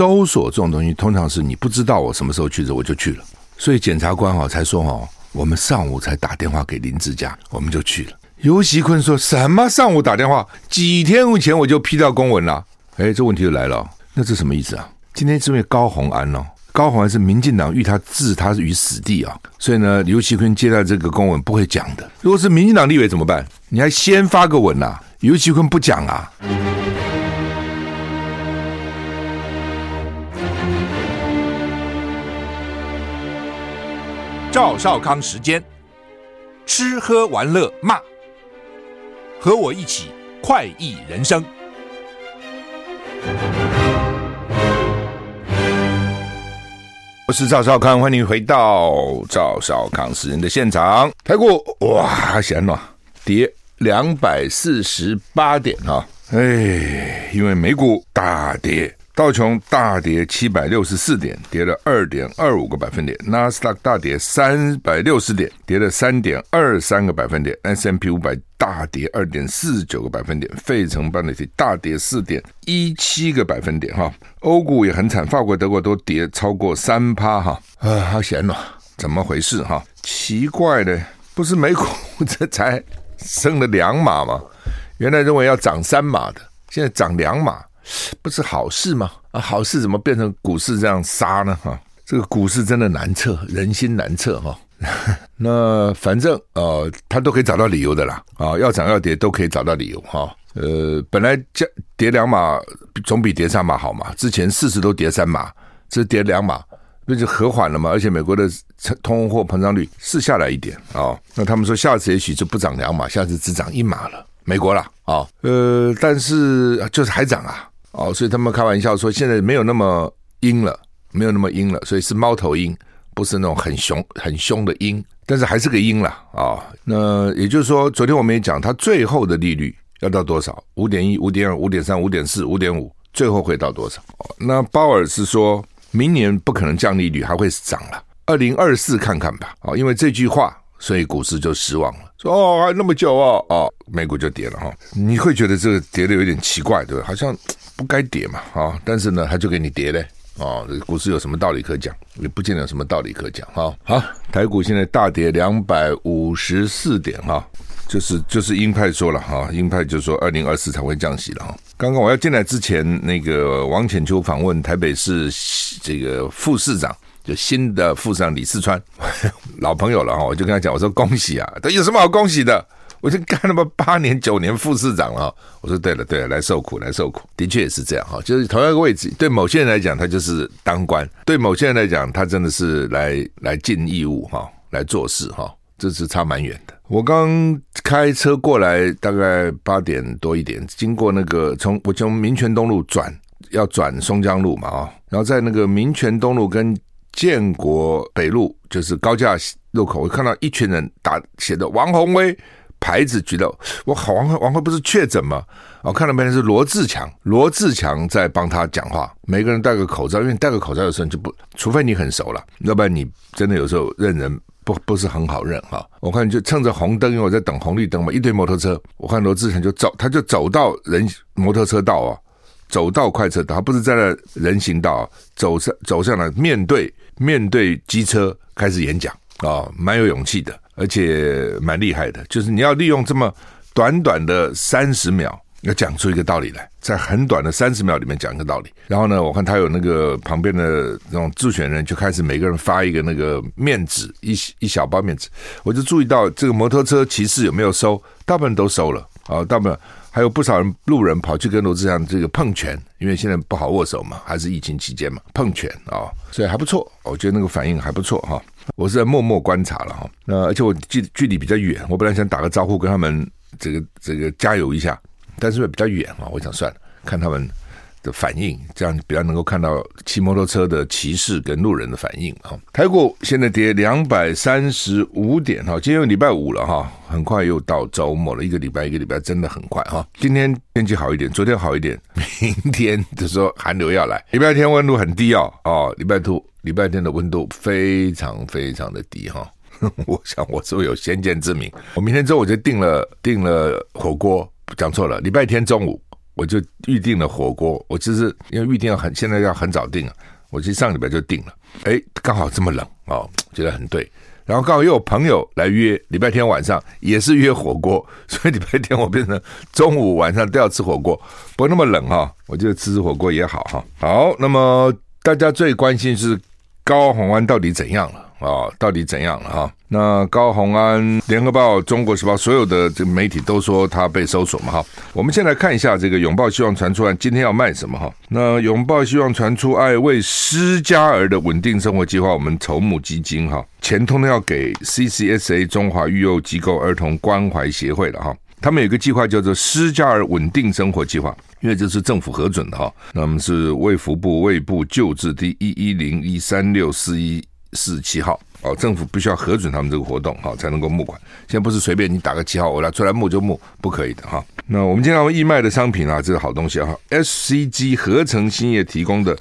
搜索这种东西，通常是你不知道我什么时候去的，我就去了。所以检察官哦才说哦，我们上午才打电话给林志嘉，我们就去了。游锡堃说什么上午打电话？几天以前我就批到公文了。哎，这问题就来了，那这什么意思啊？今天是因为高虹安哦，高虹安是民进党欲他置他于死地啊，所以呢，游锡堃接到这个公文不会讲的。如果是民进党立委怎么办？你还先发个文呐、啊？游锡堃不讲啊？赵少康时间，吃喝玩乐骂，和我一起快意人生。我是赵少康，欢迎回到赵少康时人的现场。台股哇，显暖，跌两百四十八点啊，哎，因为美股大跌。道琼大跌七百六十四点，跌了二点二五个百分点；纳斯达克大跌三百六十点，跌了三点二三个百分点；S M P 五百大跌二点四九个百分点；费城半导体大跌四点一七个百分点。哈，欧股也很惨，法国、德国都跌超过三趴。哈，啊，好险呐，怎么回事？哈，奇怪的，不是美股这才升了两码吗？原来认为要涨三码的，现在涨两码。不是好事吗？啊，好事怎么变成股市这样杀呢？哈，这个股市真的难测，人心难测哈。那反正呃，他都可以找到理由的啦。啊，要涨要跌都可以找到理由哈。呃，本来降跌两码总比跌三码好嘛。之前四十都跌三码，这跌两码不就和缓了吗？而且美国的通货膨胀率是下来一点啊。那他们说下次也许就不涨两码，下次只涨一码了。美国了啊，呃，但是就是还涨啊。哦，所以他们开玩笑说，现在没有那么鹰了，没有那么鹰了，所以是猫头鹰，不是那种很凶、很凶的鹰，但是还是个鹰了啊、那也就是说，昨天我们也讲，它最后的利率要到多少？五点一、五点二、五点三、五点四、五点五，最后会到多少？那鲍尔是说明年不可能降利率，还会涨了。二零二四看看吧。哦，因为这句话，所以股市就失望了。说哦，还那么久哦，哦，美股就跌了哈、你会觉得这个跌的有点奇怪，对吧？好像。不该跌嘛，啊，但是呢，他就给你跌嘞，啊，这股市有什么道理可讲？也不见得有什么道理可讲，哈。好，台股现在大跌两百五十四点，哈，就是就是鹰派说了，哈，鹰派就说二零二四才会降息了，哈。刚刚我要进来之前，那个王浅秋访问台北市这个副市长，就新的副市长李四川，老朋友了哈，我就跟他讲，我说恭喜啊，他有什么好恭喜的？我就干了么八年九年副市长了，我说对了对了，来受苦来受苦，的确也是这样哈，就是同样一个位置，对某些人来讲他就是当官，对某些人来讲他真的是来来尽义务哈，来做事哈，这是差蛮远的。我刚开车过来，大概八点多一点，经过那个从我从民权东路转要转松江路嘛啊，然后在那个民权东路跟建国北路就是高架路口，我看到一群人打写的王鸿薇。牌子举到，我好王王辉不是确诊吗？我看到没人是罗志强，罗志强在帮他讲话。每个人戴个口罩，因为戴个口罩的时候就不，除非你很熟了，要不然你真的有时候认人不不是很好认哈。我看就趁着红灯，因为我在等红绿灯嘛，一堆摩托车，我看罗志强就走，他就走到人摩托车道啊，走到快车道，他不是在那人行道，走上走上来面对面对机车开始演讲啊，蛮有勇气的。而且蛮厉害的，就是你要利用这么短短的三十秒，要讲出一个道理来，在很短的三十秒里面讲一个道理。然后呢，我看他有那个旁边的那种自选人，就开始每个人发一个那个面纸，一一小包面纸。我就注意到这个摩托车骑士有没有收，大部分都收了啊，大部分。还有不少人路人跑去跟罗志祥这个碰拳，因为现在不好握手嘛，还是疫情期间嘛，碰拳啊，所以还不错，我觉得那个反应还不错哈。我是在默默观察了哈，那而且我距距离比较远，我本来想打个招呼跟他们这个这个加油一下，但是比较远啊，我想算了，看他们。的反应，这样比较能够看到骑摩托车的骑士跟路人的反应哈。台股现在跌两百三十五点哈，今天礼拜五了哈，很快又到周末了，一个礼拜一个礼拜真的很快哈。今天天气好一点，昨天好一点，明天就说寒流要来。礼拜天温度很低哦，哦，礼拜天礼拜天的温度非常非常的低哈。我想我是不是有先见之明？我明天中午就订了订了火锅，讲错了，礼拜天中午。我就预定了火锅。我其实因为预定要很，现在要很早订啊。我其实上礼拜就订了，哎，刚好这么冷哦，觉得很对。然后刚好又有朋友来约，礼拜天晚上也是约火锅，所以礼拜天我变成中午晚上都要吃火锅，不那么冷哈、哦。我觉得吃吃火锅也好哈。好，那么大家最关心是高虹安到底怎样了？啊，到底怎样了哈？那高虹安、联合报、中国时报所有的这个媒体都说他被搜索嘛哈。我们先来看一下这个永报希望传出案今天要卖什么哈？那永报希望传出爱为施加儿的稳定生活计划，我们筹募基金哈，钱通通要给 CCSA 中华育幼机构儿童关怀协会了哈。他们有一个计划叫做施加儿稳定生活计划，因为这是政府核准的哈。那么是卫福部卫部旧制第一一零一三六四一。四十七号哦，政府必须要核准他们这个活动哈，才能够募款。现在不是随便你打个七号，我来出来募就募，不可以的哈。那我们经常义卖的商品啊，这是好东西哈，SCG 合成兴业提供的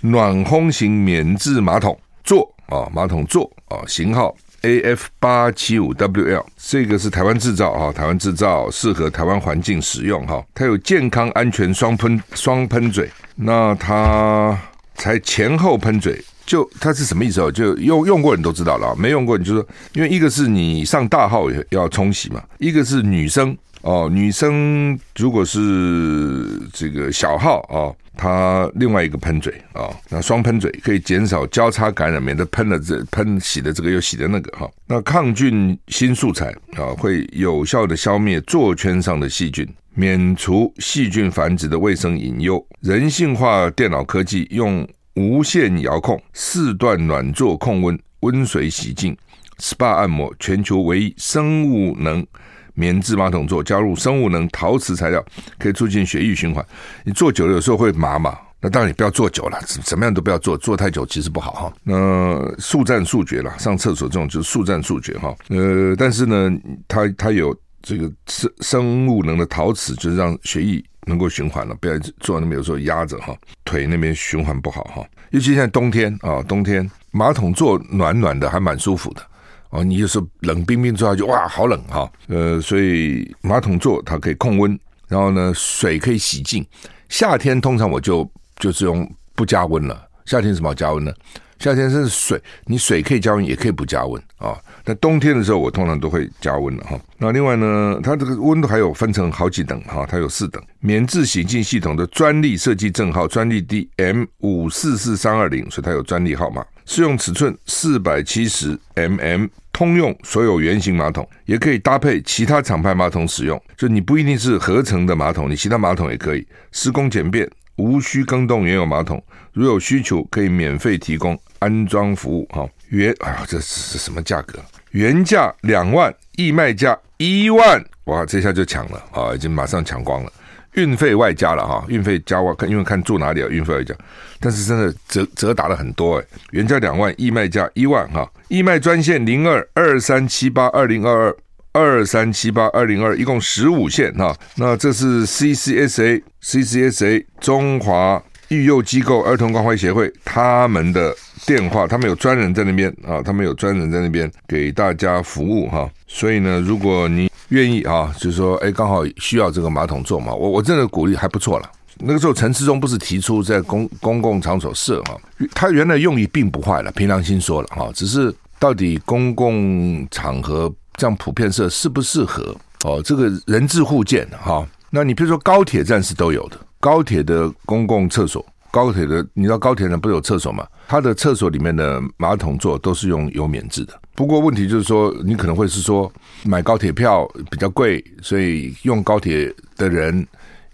暖烘型免治马桶座啊，马桶座啊，型号 AF 八七五 WL，这个是台湾制造哈，台湾制造适合台湾环境使用哈，它有健康安全双喷双喷嘴，那它才前后喷嘴。就它是什么意思哦？就用用过你都知道了，没用过你就说，因为一个是你上大号也要冲洗嘛，一个是女生哦，女生如果是这个小号哦，它另外一个喷嘴啊、哦，那双喷嘴可以减少交叉感染，免得喷了这喷洗的这个又洗的那个哈、哦。那抗菌新素材啊、会有效的消灭座圈上的细菌，免除细菌繁殖的卫生隐忧。人性化电脑科技用。无线遥控四段暖座控温温水洗净 SPA 按摩，全球唯一生物能棉质马桶座，加入生物能陶瓷材料，可以促进血液循环。你坐久了有时候会麻嘛，那当然你不要坐久了，怎么样都不要坐，坐太久其实不好哈。那速战速决了，上厕所这种就是速战速决哈。呃，但是呢，它它有这个生生物能的陶瓷，就是让血液。能够循环了，不要坐那边，有时候压着哈，腿那边循环不好哈。尤其现在冬天啊，冬天马桶坐暖暖的，还蛮舒服的哦。你有时候冷冰冰坐下去，哇，好冷哈。呃，所以马桶座它可以控温，然后呢，水可以洗净。夏天通常我就就是用不加温了。夏天什么加温呢？夏天是水，你水可以加温，也可以不加温啊。那冬天的时候，我通常都会加温了哈。那另外呢，它这个温度还有分成好几等哈，它有四等。免治洗净系统的专利设计证号，专利 D M 五四四三二零，所以它有专利号码。适用尺寸四百七十 mm，通用所有圆形马桶，也可以搭配其他厂牌马桶使用。就你不一定是合成的马桶，你其他马桶也可以。施工简便。无需更动原有马桶，如有需求可以免费提供安装服务。哈，原啊，这是什么价格？原价两万，义卖价一万，哇，这下就抢了啊，已经马上抢光了。运费外加了哈，运费加我看，因为看住哪里啊，运费外加，但是真的折折打了很多哎，原价两万，义卖价一万哈，义卖专线零二二三七八二零二二。二三七八二零二，一共十五线哈。那这是 CCSA CCSA 中华育幼机构儿童关怀协会他们的电话，他们有专人在那边啊，他们有专人在那边给大家服务哈。所以呢，如果你愿意啊，就是说，哎，刚好需要这个马桶座嘛，我我真的鼓励还不错了。那个时候陈时中不是提出在公公共场所设哈，他原来用意并不坏了，凭良心说了哈，只是到底公共场合。这样普遍设适不适合哦？这个人智互见哈。那你比如说高铁站是都有的，高铁的公共厕所，高铁的你知道高铁上不是有厕所吗？它的厕所里面的马桶座都是用油免治的。不过问题就是说，你可能会是说买高铁票比较贵，所以用高铁的人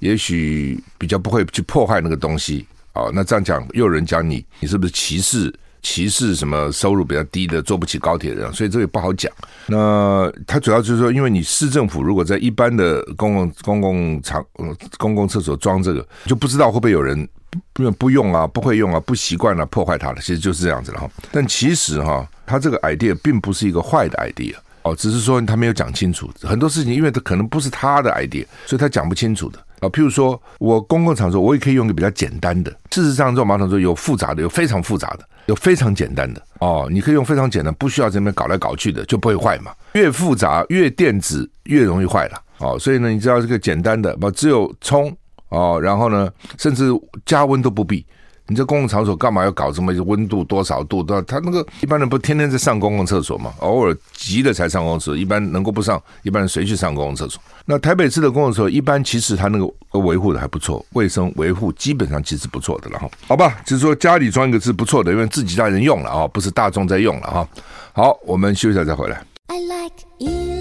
也许比较不会去破坏那个东西哦。那这样讲又有人讲你，你是不是歧视？歧视什么收入比较低的坐不起高铁的人，所以这个也不好讲。那他主要就是说，因为你市政府如果在一般的公共公共场、公共厕所装这个，就不知道会不会有人因为不用啊、不会用啊、不习惯啊破坏它了。其实就是这样子了哈。但其实哈，他这个 idea 并不是一个坏的 idea 哦，只是说他没有讲清楚很多事情，因为它可能不是他的 idea，所以他讲不清楚的。啊，譬如说我公共场所，我也可以用一个比较简单的。事实上，这种马桶座有复杂的，有非常复杂的，有非常简单的。哦，你可以用非常简单，不需要这边搞来搞去的，就不会坏嘛。越复杂越电子越容易坏了。哦，所以呢，你知道这个简单的，不只有冲哦，然后呢，甚至加温都不必。你这公共场所干嘛要搞这么温度多少度？的？他那个一般人不天天在上公共厕所嘛？偶尔急了才上公厕所，一般能够不上，一般人谁去上公共厕所？那台北市的公共厕所一般其实他那个维护的还不错，卫生维护基本上其实不错的了哈。好吧，就是说家里装一个是不错的，因为自己家人用了啊，不是大众在用了哈。好，我们休息一下再回来。I like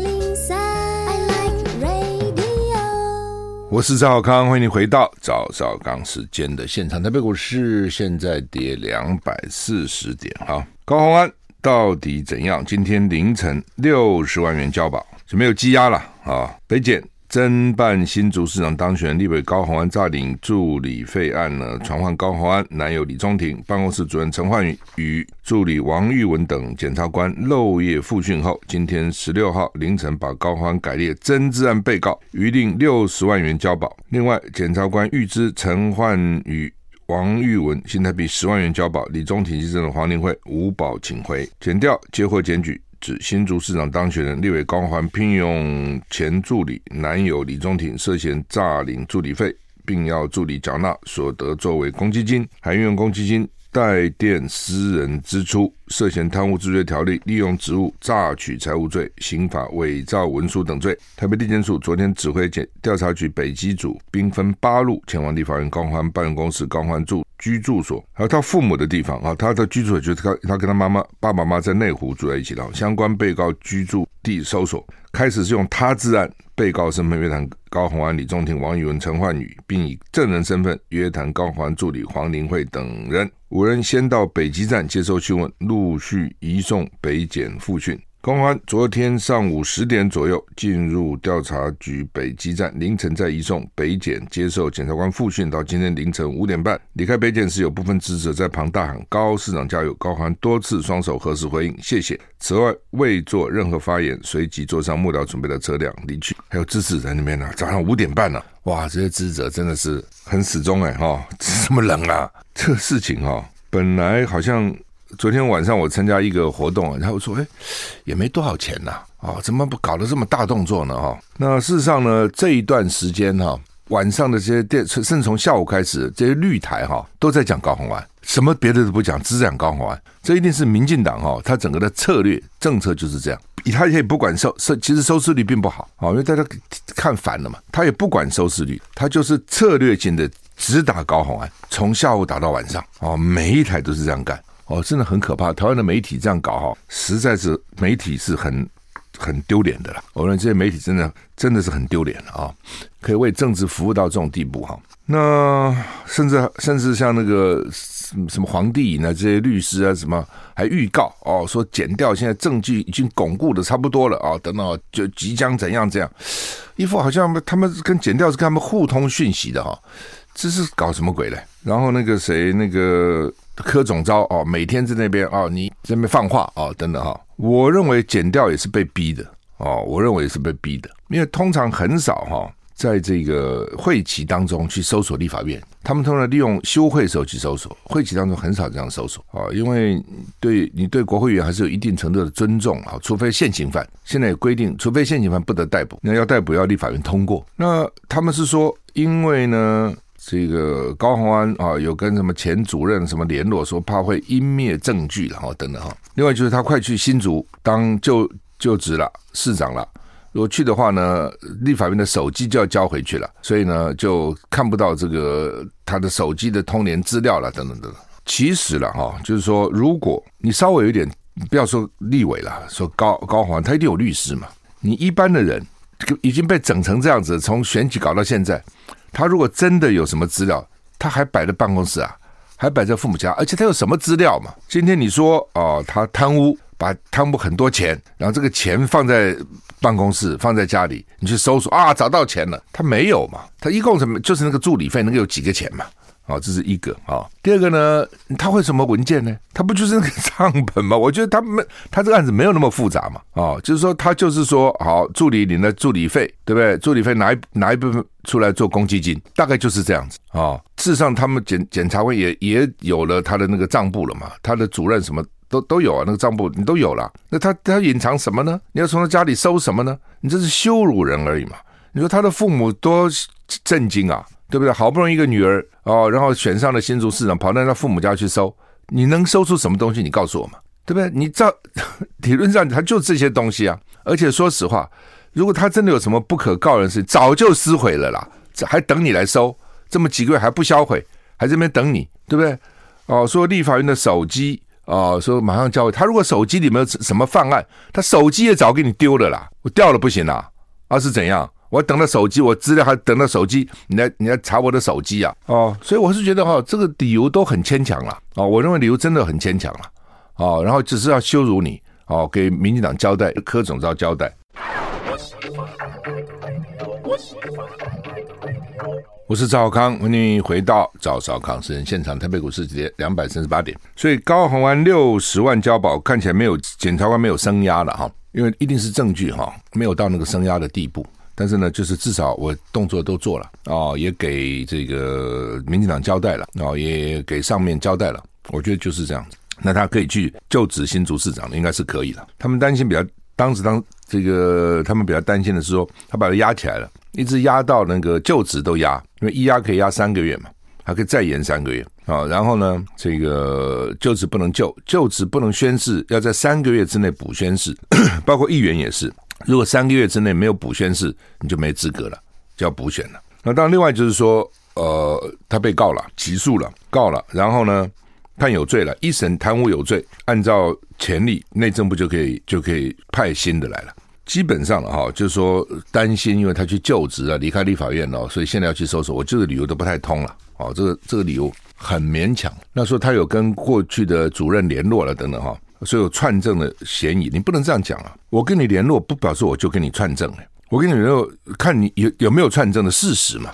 我是赵少康，欢迎你回到赵少康时间的现场。台北股市现在跌两百四十点，哈，高虹安到底怎样？今天凌晨六十万元交保就没有积压了啊，北检。侦办新竹市长当选立委高虹安诈领助理费案呢，传唤高虹安男友李宗廷、办公室主任陈焕宇与助理王玉文等检察官漏夜复讯后，今天十六号凌晨把高虹安改列侦治案被告，余定六十万元交保。另外，检察官预支陈焕宇、王玉文新台币十万元交保，李宗廷先生的黄林慧无保请回。检调接获检举。指新竹市长当选人立委高环聘用前助理男友李宗廷涉嫌诈领助理费，并要助理缴纳所得作为公积金，还运用公积金代垫私人支出，涉嫌贪污治罪条例利用职务诈取财物罪、刑法伪造文书等罪。台北地检署昨天指挥检调查局北基组兵分八路前往立法院高欢办公室、高欢住。居住所，还有他父母的地方啊，他的居住所就是他他跟他妈妈爸爸妈妈在内湖住在一起的。相关被告居住地搜索，开始是用他自案被告身份约谈高虹安、李宗廷、王宇文、陈焕宇，并以证人身份约谈高虹安助理黄林慧等人。五人先到北极站接受讯问，陆续移送北检复讯。高虹安昨天上午十点左右进入调查局北基站，凌晨再移送北检接受检察官复讯，到今天凌晨五点半离开北检时，有部分支持者在旁大喊“高市长加油”。高虹安多次双手合十回应“谢谢”，此外未做任何发言，随即坐上幕僚准备的车辆离去。还有支持在那边呢，早上五点半了，哇，这些支持者真的是很始终哎哈，这么冷啊？这个事情哈，本来好像。昨天晚上我参加一个活动，然后我说：“哎，也没多少钱呐，啊，怎么不搞得这么大动作呢？哈，那事实上呢，这一段时间哈，晚上的这些电，甚至从下午开始，这些绿台哈都在讲高虹安，什么别的都不讲，只讲高虹安。这一定是民进党哈，他整个的策略政策就是这样。他也不管收收，其实收视率并不好啊，因为大家看烦了嘛。他也不管收视率，他就是策略性的只打高虹安，从下午打到晚上啊，每一台都是这样干。”哦，真的很可怕！台湾的媒体这样搞哈，实在是媒体是很很丢脸的啦。我认为这些媒体真的真的是很丢脸了啊！可以为政治服务到这种地步哈。那甚至甚至像那个什么皇帝呢，这些律师啊，什么还预告哦，说减掉现在证据已经巩固的差不多了啊，等等就即将怎样怎样，一副好像他们跟减掉是跟他们互通讯息的哈，这是搞什么鬼嘞？然后那个谁那个。柯总招哦，每天在那边哦，你在那边放话哦，等等哈。我认为减掉也是被逼的哦，我认为也是被逼的，因为通常很少哈，在这个会期当中去搜索立法院，他们通常利用休会时候去搜索，会期当中很少这样搜索啊，因为对你对国会议员还是有一定程度的尊重啊，除非现行犯，现在也规定，除非现行犯不得逮捕，那要逮捕要立法院通过。那他们是说，因为呢。这个高虹安啊，有跟什么前主任什么联络，说怕会湮灭证据，然后等等哈。另外就是他快去新竹当就就职了，市长了。如果去的话呢，立法院的手机就要交回去了，所以呢就看不到这个他的手机的通联资料了，等等等等。其实了哈，就是说，如果你稍微有点，不要说立委了，说高高虹安，他一定有律师嘛。你一般的人已经被整成这样子，从选举搞到现在。他如果真的有什么资料，他还摆在办公室啊，还摆在父母家，而且他有什么资料？嘛？今天你说哦，他贪污，把贪污很多钱，然后这个钱放在办公室，放在家里，你去搜索啊，找到钱了，他没有嘛？他一共什么？就是那个助理费，能有几个钱嘛？哦，这是一个啊。第二个呢，他会什么文件呢？他不就是那个 账本吗？我觉得他没，他这个案子没有那么复杂嘛。哦，就是说他就是说，好，助理领了助理费，对不对？助理费拿一拿一部分出来做公积金，大概就是这样子啊。事实上，他们检检察官也也有了他的那个账簿了嘛，他的主任什么都都有啊，那个账簿你都有了。那他他隐藏什么呢？你要从他家里搜什么呢？你这是羞辱人而已嘛。你说他的父母多震惊啊！对不对？好不容易一个女儿哦，然后选上了新竹市长，跑到他父母家去收，你能收出什么东西？你告诉我嘛，对不对？你照 理论上他就这些东西啊，而且说实话，如果他真的有什么不可告人的事，早就撕毁了啦，还等你来收？这么几个月还不销毁，还在这边等你，对不对？哦，说立法院的手机哦，说马上交给他。如果手机里面有什么犯案，他手机也早给你丢了啦，我掉了不行啦，啊是怎样？我等到手机，我资料还等到手机，你来你来查我的手机啊？哦，所以我是觉得哈、哦，这个理由都很牵强了哦，我认为理由真的很牵强了哦，然后只是要羞辱你哦，给民进党交代，柯总召交代。我是赵少康，欢迎回到赵少康私人现场。台北股市跌两百三十八点，所以高虹安六十万交保看起来没有检察官没有升压了哈，因为一定是证据哈，没有到那个升压的地步。但是呢，就是至少我动作都做了啊，也给这个民进党交代了啊，也给上面交代了。我觉得就是这样子，那他可以去就职新竹市长，应该是可以的。他们担心比较，当时当这个他们比较担心的是说，他把他压起来了。一直压到那个就职都压，因为一压可以压三个月嘛，还可以再延三个月啊。然后呢，这个就职不能就，就职不能宣誓，要在三个月之内补宣誓，包括议员也是。如果三个月之内没有补宣誓，你就没资格了，就要补选了。那当然，另外就是说，呃，他被告了，起诉了，告了，然后呢，判有罪了，一审贪污有罪，按照潜力，内政部就可以就可以派新的来了。基本上了哈，就是说担心，因为他去就职啊，离开立法院了，所以现在要去搜索。我这个理由都不太通了，哦，这个这个理由很勉强。那说他有跟过去的主任联络了等等哈，所以有串证的嫌疑。你不能这样讲啊！我跟你联络不表示我就跟你串证，我跟你联络看你有有没有串证的事实嘛。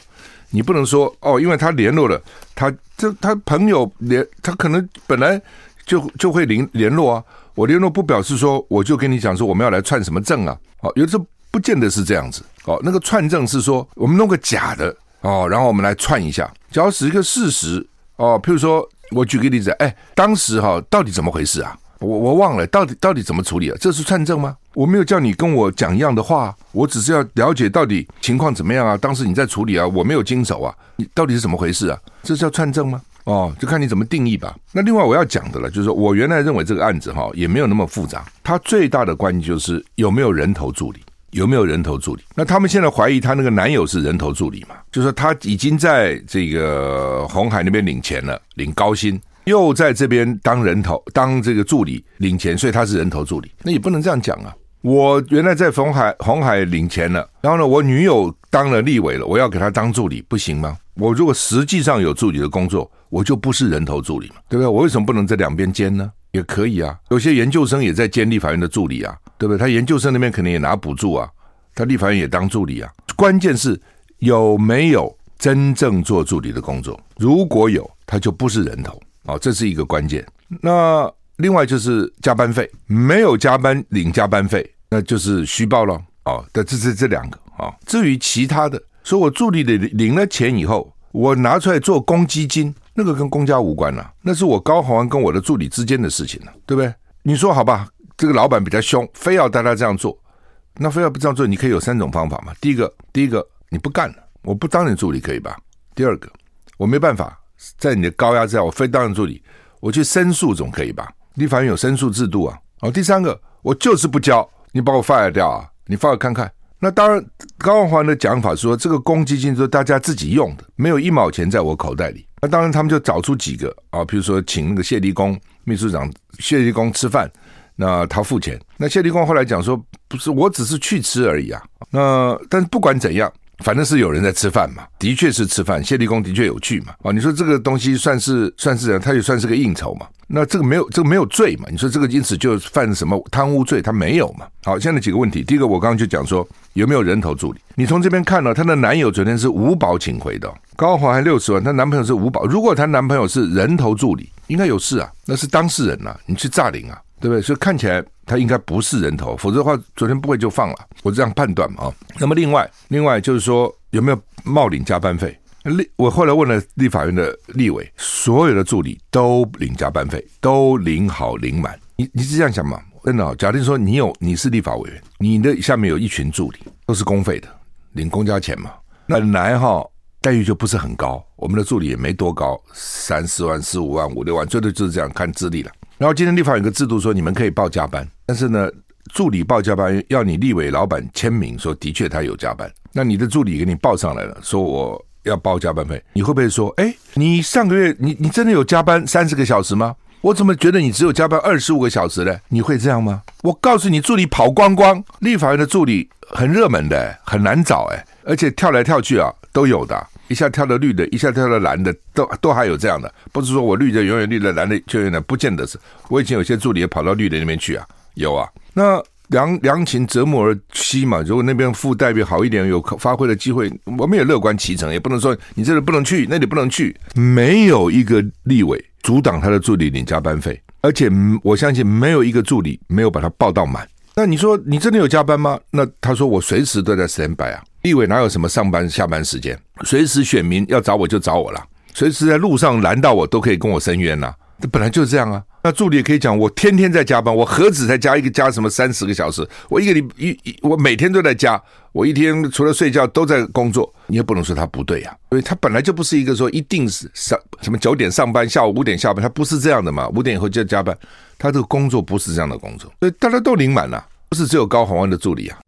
你不能说哦，因为他联络了，他这他朋友联，他可能本来就就会联联络啊。我联络不表示说，我就跟你讲说我们要来串什么证啊？哦，有时候不见得是这样子。哦，那个串证是说我们弄个假的哦，然后我们来串一下，只要是一个事实哦。譬如说，我举个例子，哎，当时哈到底怎么回事啊？我我忘了，到底到底怎么处理啊？这是串证吗？我没有叫你跟我讲一样的话，我只是要了解到底情况怎么样啊？当时你在处理啊，我没有经手啊，你到底是怎么回事啊？这是叫串证吗？哦，就看你怎么定义吧。那另外我要讲的了，就是说我原来认为这个案子哈也没有那么复杂。它最大的关键就是有没有人头助理，有没有人头助理。那他们现在怀疑他那个男友是人头助理嘛？就是说他已经在这个红海那边领钱了，领高薪，又在这边当人头当这个助理领钱，所以他是人头助理。那也不能这样讲啊。我原来在鸿海红海领钱了，然后呢，我女友当了立委了，我要给她当助理，不行吗？我如果实际上有助理的工作，我就不是人头助理嘛，对不对？我为什么不能在两边兼呢？也可以啊。有些研究生也在兼立法院的助理啊，对不对？他研究生那边肯定也拿补助啊，他立法院也当助理啊。关键是有没有真正做助理的工作，如果有，他就不是人头哦，这是一个关键。那另外就是加班费，没有加班领加班费。那就是虚报了哦，这这这这两个啊、哦。至于其他的，说我助理的领了钱以后，我拿出来做公积金，那个跟公家无关了、那是我高虹安跟我的助理之间的事情了、对不对？你说好吧，这个老板比较凶，非要带他这样做，那非要不这样做，你可以有三种方法嘛。第一个，第一个你不干了，我不当你助理可以吧？第二个，我没办法，在你的高压之下，我非当你助理，我去申诉总可以吧？立法院有申诉制度啊。哦，第三个，我就是不交。你把我 fire 掉啊！你 fire 看看。那当然，高虹安的讲法说，这个公积金是大家自己用的，没有一毛钱在我口袋里。那当然，他们就找出几个啊，比如说请那个谢立功秘书长谢立功吃饭，那他付钱。那谢立功后来讲说，不是，我只是去吃而已啊。那但是不管怎样。反正是有人在吃饭嘛，的确是吃饭。谢立功的确有趣嘛，哦，你说这个东西算是算是，他也算是个应酬嘛。那这个没有这个没有罪嘛？你说这个因此就犯什么贪污罪？他没有嘛？好，现在几个问题，第一个我刚刚就讲说有没有人头助理？你从这边看呢，她的男友昨天是五保请回的，高华还六十万，她男朋友是五保。如果她男朋友是人头助理，应该有事啊，那是当事人呐、啊，你去诈领啊。对不对？所以看起来他应该不是人头，否则的话昨天不会就放了。我这样判断嘛啊。那么另外，另外就是说有没有冒领加班费？立我后来问了立法院的立委，所有的助理都领加班费，都领好领满。你你是这样想吗？真的，假定说你有你是立法委员，你的下面有一群助理，都是公费的，领公家钱嘛。那本来哈待遇就不是很高。我们的助理也没多高，三四万、四五万、五六万，最多就是这样看资历了。然后今天立法有个制度说，你们可以报加班，但是呢，助理报加班要你立委老板签名，说的确他有加班。那你的助理给你报上来了，说我要报加班费，你会不会说，哎，你上个月你你真的有加班三十个小时吗？我怎么觉得你只有加班二十五个小时呢？你会这样吗？我告诉你，助理跑光光，立法院的助理很热门的，很难找哎，而且跳来跳去啊都有的，一下跳到绿的，一下跳到蓝的，都都还有这样的，不是说我绿的永远绿的，蓝的就永远不见得是。我以前有些助理也跑到绿的那边去啊，有啊。那良良禽择木而栖嘛，如果那边副代表好一点，有发挥的机会，我们也乐观其成，也不能说你这里不能去，那里不能去，没有一个立委。阻挡他的助理领加班费，而且我相信没有一个助理没有把他报到满。那你说你真的有加班吗？那他说我随时都在 stand by 啊。立委哪有什么上班下班时间？随时选民要找我就找我了，随时在路上拦到我都可以跟我申冤呐。这本来就是这样啊。那助理也可以讲，我天天在加班，我何止才加一个加什么三十个小时？我一个礼一一我每天都在加，我一天除了睡觉都在工作。你也不能说他不对呀、啊，因为他本来就不是一个说一定是上什么九点上班，下午五点下班，他不是这样的嘛。五点以后就要加班，他这个工作不是这样的工作，所以大家都领满了，不是只有高虹安的助理啊。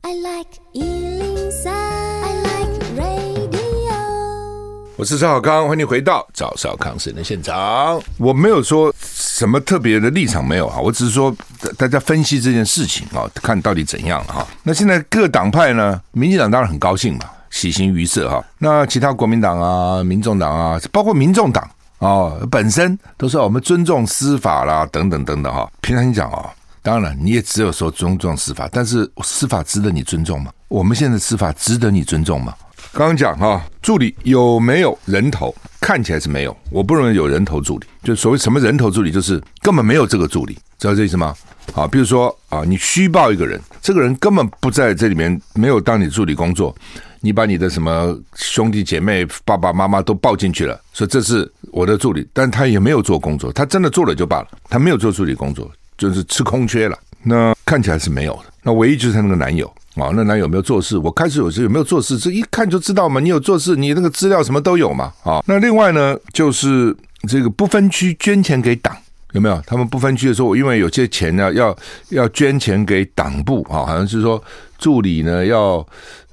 我是赵小康，欢迎回到赵少康时间的现场。我没有说什么特别的立场，没有啊，我只是说大家分析这件事情啊，看到底怎样哈。那现在各党派呢，民进党当然很高兴嘛，喜形于色哈。那其他国民党啊、民众党啊，包括民众党啊，本身都是我们尊重司法啦，等等等等哈。平常你讲啊，当然你也只有说尊重司法，但是司法值得你尊重吗？我们现在司法值得你尊重吗？刚刚讲哈，助理有没有人头？看起来是没有。我不认为有人头助理，就所谓什么人头助理，就是根本没有这个助理，知道这意思吗？啊，比如说啊，你虚报一个人，这个人根本不在这里面，没有当你助理工作，你把你的什么兄弟姐妹、爸爸妈妈都报进去了，说这是我的助理，但他也没有做工作，他真的做了就罢了，他没有做助理工作，就是吃空缺了。那看起来是没有的，那唯一就是他那个男友。啊，那男有没有做事？我开始有时有没有做事，这一看就知道嘛。你有做事，你那个资料什么都有嘛。啊，那另外呢，就是这个不分区捐钱给党有没有？他们不分区的时候，因为有些钱呢要要捐钱给党部啊，好像是说助理呢要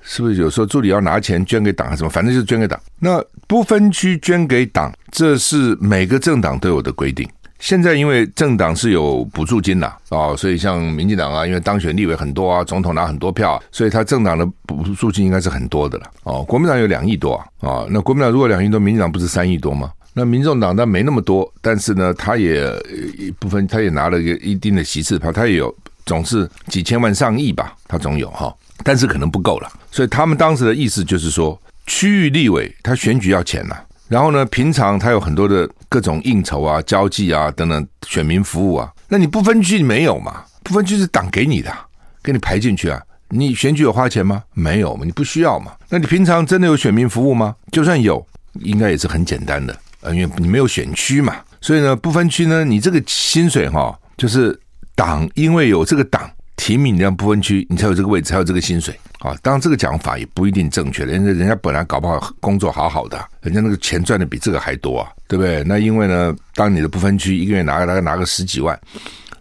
是不是有时候助理要拿钱捐给党还是什么？反正就是捐给党。那不分区捐给党，这是每个政党都有的规定。现在因为政党是有补助金呐，啊，所以像民进党啊，因为当选立委很多啊，总统拿很多票，所以他政党的补助金应该是很多的了。哦，国民党有两亿多啊，那国民党如果两亿多，民进党不是三亿多吗？那民众党他没那么多，但是呢，他也一部分他也拿了一个一定的席次，他他也有总是几千万上亿吧，他总有哈，但是可能不够了。所以他们当时的意思就是说，区域立委他选举要钱呐。然后呢，平常他有很多的各种应酬啊、交际啊等等，选民服务啊。那你不分区没有嘛？不分区是党给你的，给你排进去啊。你选举有花钱吗？没有嘛，你不需要嘛。那你平常真的有选民服务吗？就算有，应该也是很简单的，因为你没有选区嘛。所以呢，不分区呢，你这个薪水哈，就是党因为有这个党。提名你让不分区，你才有这个位置，才有这个薪水啊！当然，这个讲法也不一定正确。人家人家本来搞不好工作好好的，人家那个钱赚的比这个还多啊，对不对？那因为呢，当你的不分区一个月拿个拿个拿个十几万，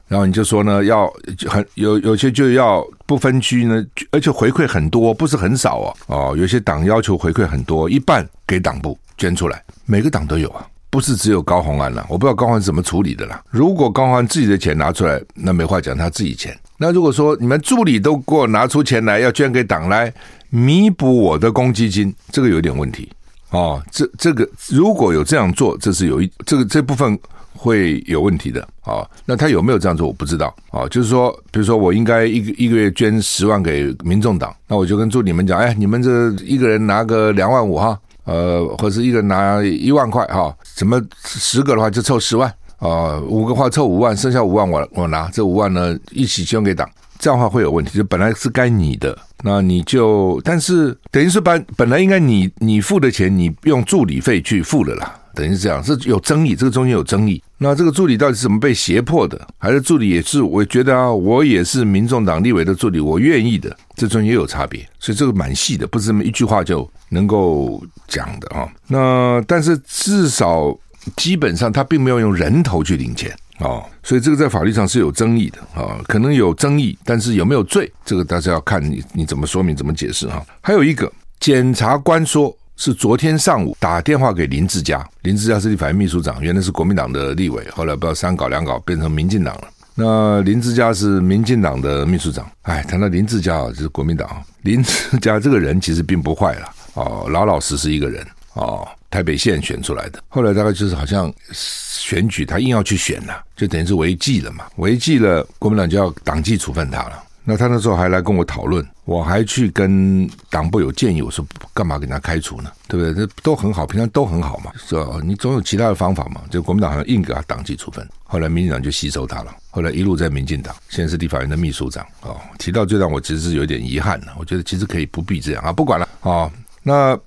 然后你就说呢，要很有有些就要不分区呢，而且回馈很多，不是很少哦。哦，有些党要求回馈很多，一半给党部捐出来，每个党都有啊，不是只有高虹安了。我不知道高虹安怎么处理的啦。如果高虹安自己的钱拿出来，那没话讲，他自己钱。那如果说你们助理都给我拿出钱来要捐给党来弥补我的公积金，这个有点问题哦。这这个如果有这样做，这是有一这个这部分会有问题的啊、哦。那他有没有这样做，我不知道啊、哦。就是说，比如说我应该一个一个月捐十万给民众党，那我就跟助理们讲，哎，你们这一个人拿个两万五哈，呃，或者一个人拿一万块哈，什么十个的话就凑十万。啊、五个话凑五万，剩下五万我我拿，这五万呢一起捐给党，这样的话会有问题。就本来是该你的，那你就，但是等于是把本来应该你你付的钱，你用助理费去付了啦，等于是这样，是有争议，这个中间有争议。那这个助理到底是怎么被胁迫的？还是助理也是？我觉得啊，我也是民众党立委的助理，我愿意的，这中间也有差别。所以这个蛮细的，不是这么一句话就能够讲的啊。那但是至少基本上他并没有用人头去领钱哦，所以这个在法律上是有争议的啊，可能有争议，但是有没有罪，这个大家要看你你怎么说明怎么解释哈。还有一个检察官说。是昨天上午打电话给林志佳，林志佳是立法院秘书长，原来是国民党的立委，后来不知道三搞两搞变成民进党了。那林志佳是民进党的秘书长，哎，谈到林志佳啊，就是国民党。林志佳这个人其实并不坏了，哦，老老实实一个人，哦，台北县选出来的，后来大概就是好像选举他硬要去选了，就等于是违纪了嘛，违纪了，国民党就要党纪处分他了。那他那时候还来跟我讨论，我还去跟党部有建议，我说干嘛给他开除呢？对不对？这都很好，平常都很好嘛，是吧？你总有其他的方法嘛。就国民党好像硬给他党纪处分，后来民进党就吸收他了，后来一路在民进党，现在是立法院的秘书长哦。提到这段，我其实是有点遗憾的，我觉得其实可以不必这样啊，不管了哦。那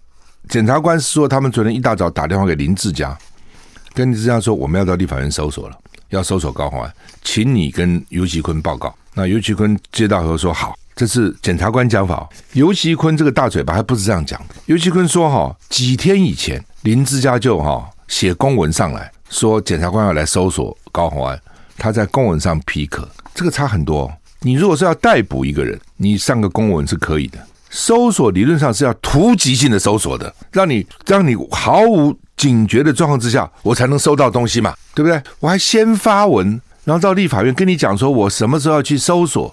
检察官是说，他们昨天一大早打电话给林志嘉，跟林志嘉说，我们要到立法院搜索了，要搜索高虹安，请你跟游其坤报告。那游其坤接到后说好，这是检察官讲法。游其坤这个大嘴巴还不是这样讲的。游其坤说哈，几天以前林志嘉就哈写公文上来说，检察官要来搜索高虹安，他在公文上批可，这个差很多。你如果是要逮捕一个人，你上个公文是可以的。搜索理论上是要突击性的搜索的，让你让你毫无警觉的状况之下，我才能搜到东西嘛，对不对？我还先发文。然后到立法院跟你讲说，我什么时候要去搜索？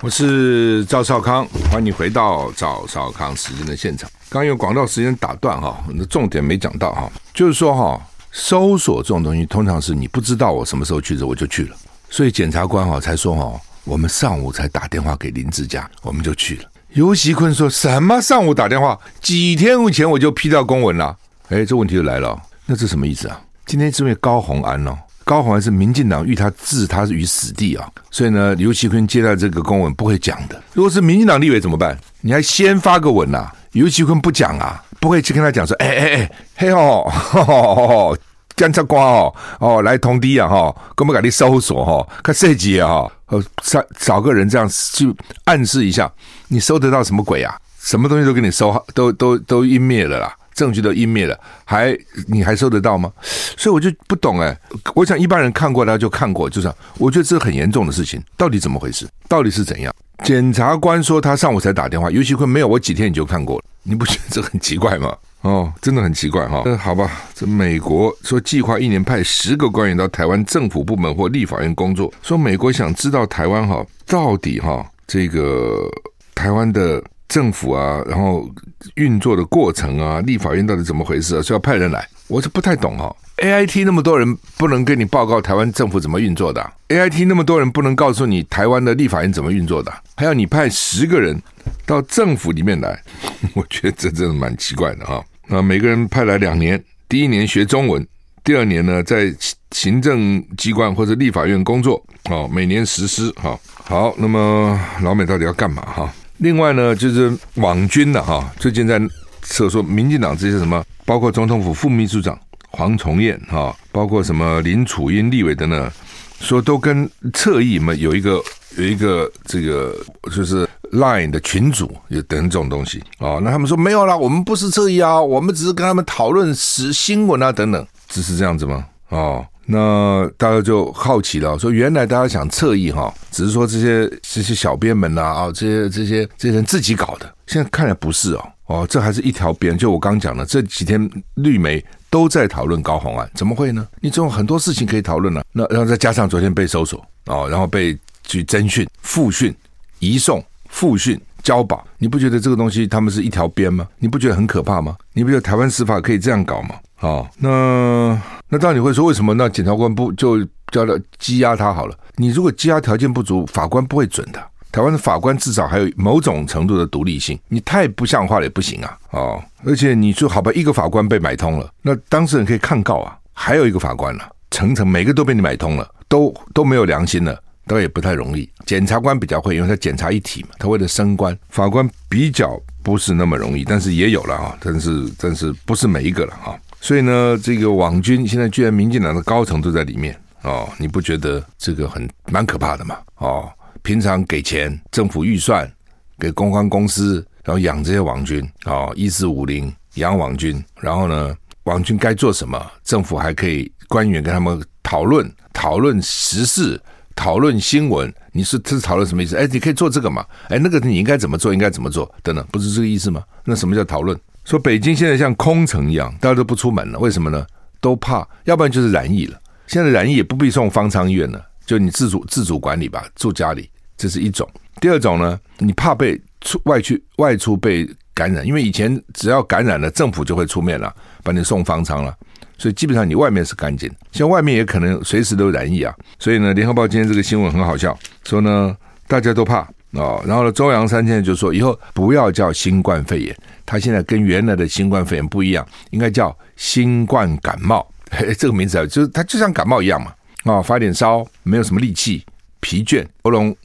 我是赵少康，欢迎你回到赵少康时间的现场。刚用广告时间打断哈，那重点没讲到哈，就是说哈，搜索这种东西，通常是你不知道我什么时候去的，我就去了。所以检察官哈才说哦，我们上午才打电话给林志嘉，我们就去了。游锡堃说什么上午打电话？几天前我就批掉公文了。哎，这问题就来了，那这什么意思啊？今天是因为高虹安哦，高虹安是民进党欲他置他于死地啊，所以呢，游锡堃接到这个公文不会讲的。如果是民进党立委怎么办？你还先发个文呐、啊？游锡堃不讲啊，不会去跟他讲说，哎哎哎，嘿吼，检察官哦哦来通知啊哈，根本给你搜索哈，看这集啊，呃找找个人这样去暗示一下，你搜得到什么鬼啊？什么东西都给你搜，都都都湮灭了啦。证据都湮灭了，还你还搜得到吗？所以我就不懂哎。我想一般人看过他就看过，就这样。我觉得这是很严重的事情，到底怎么回事？到底是怎样？检察官说他上午才打电话，游锡堃没有，我几天你就看过了，你不觉得这很奇怪吗？哦，真的很奇怪哈。那好吧，这美国说计划一年派十个官员到台湾政府部门或立法院工作，说美国想知道台湾哈到底哈这个台湾的。政府啊，然后运作的过程啊，立法院到底怎么回事啊？是要派人来？我是不太懂哈、哦。A I T 那么多人不能跟你报告台湾政府怎么运作的、啊、？A I T 那么多人不能告诉你台湾的立法院怎么运作的、啊？还要你派十个人到政府里面来？我觉得这真的蛮奇怪的哈、哦。那每个人派来两年，第一年学中文，第二年呢在行政机关或者立法院工作，哦，每年实施哈、哦。好，那么老美到底要干嘛哈？另外呢，就是网军的哈，最近在说说民进党这些什么，包括总统府副秘书长黄崇彦哈，包括什么林楚英立委的呢，说都跟侧翼嘛有一个有一个这个就是 Line 的群组有等这种东西啊，那他们说没有啦，我们不是侧翼啊，我们只是跟他们讨论时新闻啊等等，只是这样子吗？哦。那大家就好奇了，说原来大家想侧翼哈，只是说这些这些小编们呐啊，这些这些这些人自己搞的，现在看来不是哦，哦，这还是一条边。就我刚讲的，这几天绿媒都在讨论高红案，怎么会呢？你总有很多事情可以讨论了。那然后再加上昨天被搜索哦，然后被去侦讯、复讯、移送、复讯、交保，你不觉得这个东西他们是一条边吗？你不觉得很可怕吗？你不觉得台湾司法可以这样搞吗？好，那。那当然你会说，为什么那检察官不就叫他羁押他好了？你如果羁押条件不足，法官不会准的。台湾的法官至少还有某种程度的独立性，你太不像话了也不行啊！哦，而且你说好吧，一个法官被买通了，那当事人可以抗告啊。还有一个法官呢、啊，层层每个都被你买通了，都都没有良心了，倒也不太容易。检察官比较会，因为他检察一体嘛，他为了升官。法官比较不是那么容易，但是也有了啊，但是但是不是每一个了啊。所以呢，这个网军现在居然民进党的高层都在里面哦，你不觉得这个很蛮可怕的吗？哦，平常给钱，政府预算给公关公司，然后养这些网军哦，一四五零养网军，然后呢，网军该做什么，政府还可以官员跟他们讨论讨论时事，讨论新闻。你是这是讨论什么意思？哎，你可以做这个嘛？哎，那个你应该怎么做？应该怎么做？等等，不是这个意思吗？那什么叫讨论？说北京现在像空城一样，大家都不出门了，为什么呢？都怕，要不然就是染疫了。现在染疫也不必送方舱医院了，就你自主自主管理吧，住家里，这是一种。第二种呢，你怕被出外去外出被感染，因为以前只要感染了，政府就会出面了，把你送方舱了，所以基本上你外面是干净，像外面也可能随时都染疫啊。所以呢，联合报今天这个新闻很好笑，说呢大家都怕。哦，然后呢，周扬山现在就说，以后不要叫新冠肺炎，他现在跟原来的新冠肺炎不一样，应该叫新冠感冒。嘿，这个名字啊，就是它就像感冒一样嘛。啊、发点烧，没有什么力气，疲倦，喉咙，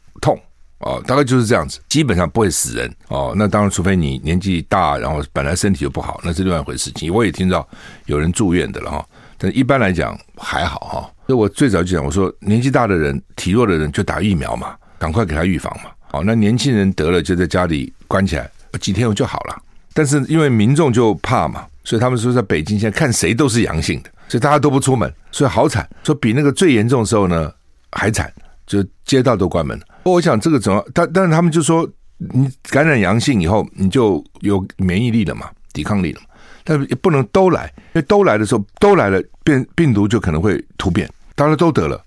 哦，大概就是这样子，基本上不会死人。哦，那当然，除非你年纪大，然后本来身体就不好，那是另外一回事情。我也听到有人住院的了哈、哦，但一般来讲还好哈。所以我最早就讲，我说年纪大的人、体弱的人就打疫苗嘛，赶快给他预防嘛。哦，那年轻人得了就在家里关起来，几天后就好了。但是因为民众就怕嘛，所以他们说在北京现在看谁都是阳性的，所以大家都不出门，所以好惨。说比那个最严重的时候呢还惨，就街道都关门。不我想这个怎么，但但是他们就说你感染阳性以后你就有免疫力了嘛，抵抗力了嘛。但是也不能都来，因为都来的时候都来了，变病毒就可能会突变，大家都得了，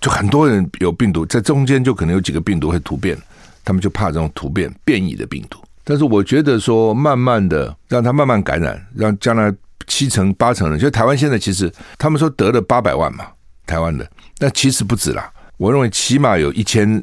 就很多人有病毒，在中间就可能有几个病毒会突变。他们就怕这种突变变异的病毒，但是我觉得说，慢慢的让他慢慢感染，让将来七成八成人，就台湾现在其实他们说得了八百万嘛，台湾的，但其实不止啦。我认为起码有一千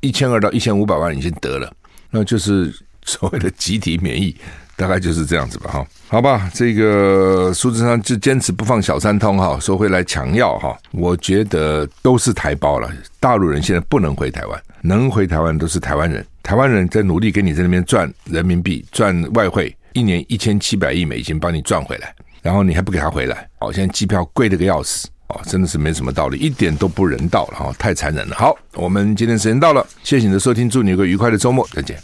一千二到一千五百万已经得了，那就是 所谓的集体免疫。大概就是这样子吧，哈，好吧，这个苏贞昌就坚持不放小三通，哈，说会来抢药，哈，我觉得都是台胞了，大陆人现在不能回台湾，能回台湾都是台湾人，台湾人在努力给你在那边赚人民币、赚外汇，一年一千七百亿美金帮你赚回来，然后你还不给他回来，哦，现在机票贵的个要死，哦，真的是没什么道理，一点都不人道了，哈，太残忍了。好，我们今天时间到了，谢谢你的收听，祝你有个愉快的周末，再见。